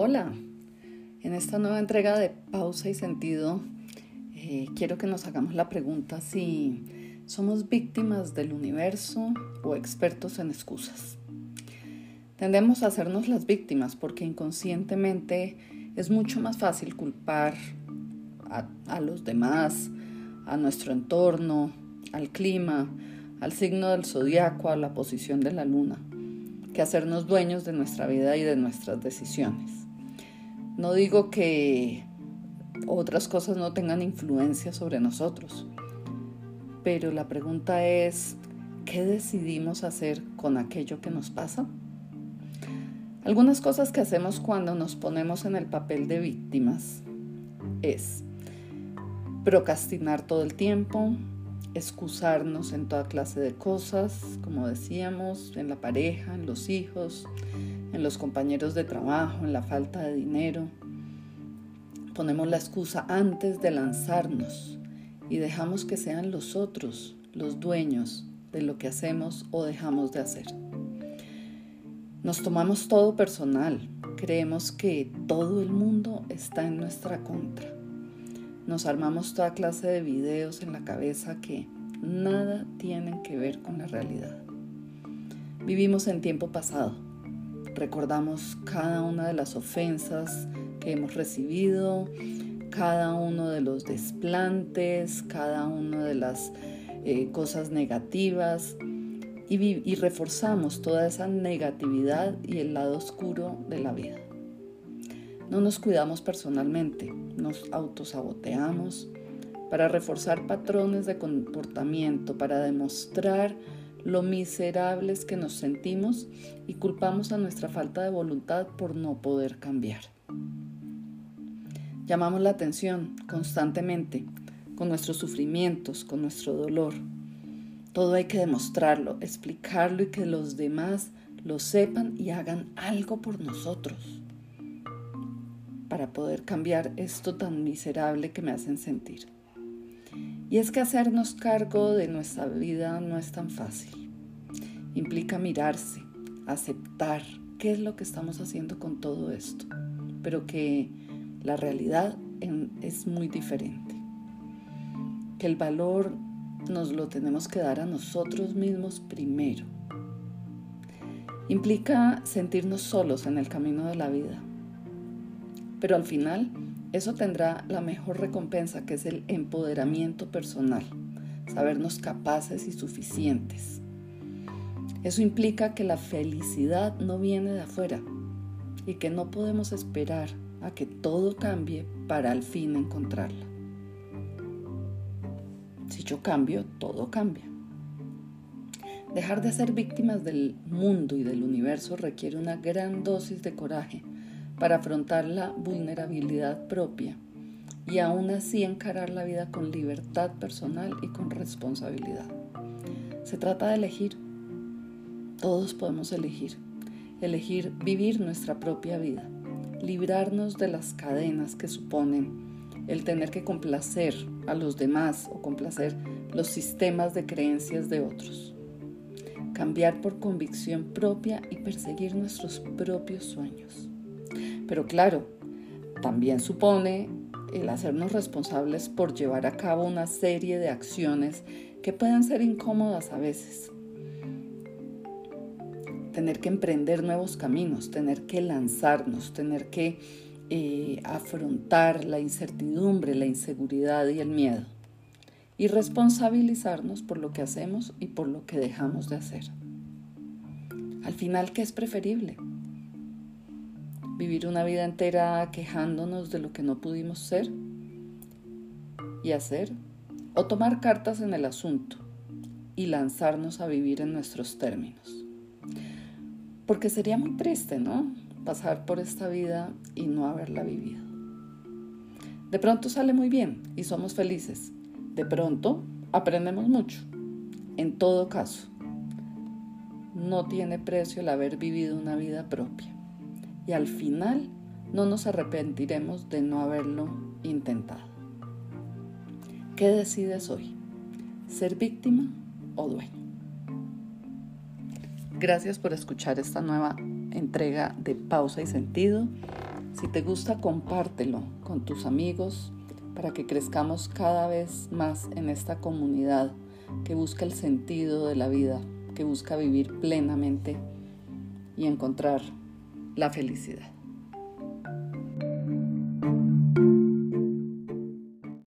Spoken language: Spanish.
Hola, en esta nueva entrega de Pausa y Sentido eh, quiero que nos hagamos la pregunta si somos víctimas del universo o expertos en excusas. Tendemos a hacernos las víctimas porque inconscientemente es mucho más fácil culpar a, a los demás, a nuestro entorno, al clima, al signo del zodiaco, a la posición de la luna que hacernos dueños de nuestra vida y de nuestras decisiones. No digo que otras cosas no tengan influencia sobre nosotros, pero la pregunta es, ¿qué decidimos hacer con aquello que nos pasa? Algunas cosas que hacemos cuando nos ponemos en el papel de víctimas es procrastinar todo el tiempo, excusarnos en toda clase de cosas, como decíamos, en la pareja, en los hijos, en los compañeros de trabajo, en la falta de dinero. Ponemos la excusa antes de lanzarnos y dejamos que sean los otros los dueños de lo que hacemos o dejamos de hacer. Nos tomamos todo personal, creemos que todo el mundo está en nuestra contra nos armamos toda clase de videos en la cabeza que nada tienen que ver con la realidad. Vivimos en tiempo pasado. Recordamos cada una de las ofensas que hemos recibido, cada uno de los desplantes, cada una de las eh, cosas negativas y, y reforzamos toda esa negatividad y el lado oscuro de la vida. No nos cuidamos personalmente, nos autosaboteamos para reforzar patrones de comportamiento, para demostrar lo miserables que nos sentimos y culpamos a nuestra falta de voluntad por no poder cambiar. Llamamos la atención constantemente con nuestros sufrimientos, con nuestro dolor. Todo hay que demostrarlo, explicarlo y que los demás lo sepan y hagan algo por nosotros para poder cambiar esto tan miserable que me hacen sentir. Y es que hacernos cargo de nuestra vida no es tan fácil. Implica mirarse, aceptar qué es lo que estamos haciendo con todo esto, pero que la realidad es muy diferente. Que el valor nos lo tenemos que dar a nosotros mismos primero. Implica sentirnos solos en el camino de la vida, pero al final, eso tendrá la mejor recompensa, que es el empoderamiento personal, sabernos capaces y suficientes. Eso implica que la felicidad no viene de afuera y que no podemos esperar a que todo cambie para al fin encontrarla. Si yo cambio, todo cambia. Dejar de ser víctimas del mundo y del universo requiere una gran dosis de coraje para afrontar la vulnerabilidad propia y aún así encarar la vida con libertad personal y con responsabilidad. Se trata de elegir. Todos podemos elegir. Elegir vivir nuestra propia vida, librarnos de las cadenas que suponen el tener que complacer a los demás o complacer los sistemas de creencias de otros. Cambiar por convicción propia y perseguir nuestros propios sueños. Pero claro, también supone el hacernos responsables por llevar a cabo una serie de acciones que pueden ser incómodas a veces. Tener que emprender nuevos caminos, tener que lanzarnos, tener que eh, afrontar la incertidumbre, la inseguridad y el miedo. Y responsabilizarnos por lo que hacemos y por lo que dejamos de hacer. Al final, ¿qué es preferible? Vivir una vida entera quejándonos de lo que no pudimos ser y hacer, o tomar cartas en el asunto y lanzarnos a vivir en nuestros términos. Porque sería muy triste, ¿no? Pasar por esta vida y no haberla vivido. De pronto sale muy bien y somos felices. De pronto aprendemos mucho. En todo caso, no tiene precio el haber vivido una vida propia y al final no nos arrepentiremos de no haberlo intentado. ¿Qué decides hoy? ¿Ser víctima o dueño? Gracias por escuchar esta nueva entrega de Pausa y Sentido. Si te gusta, compártelo con tus amigos para que crezcamos cada vez más en esta comunidad que busca el sentido de la vida, que busca vivir plenamente y encontrar la felicidad.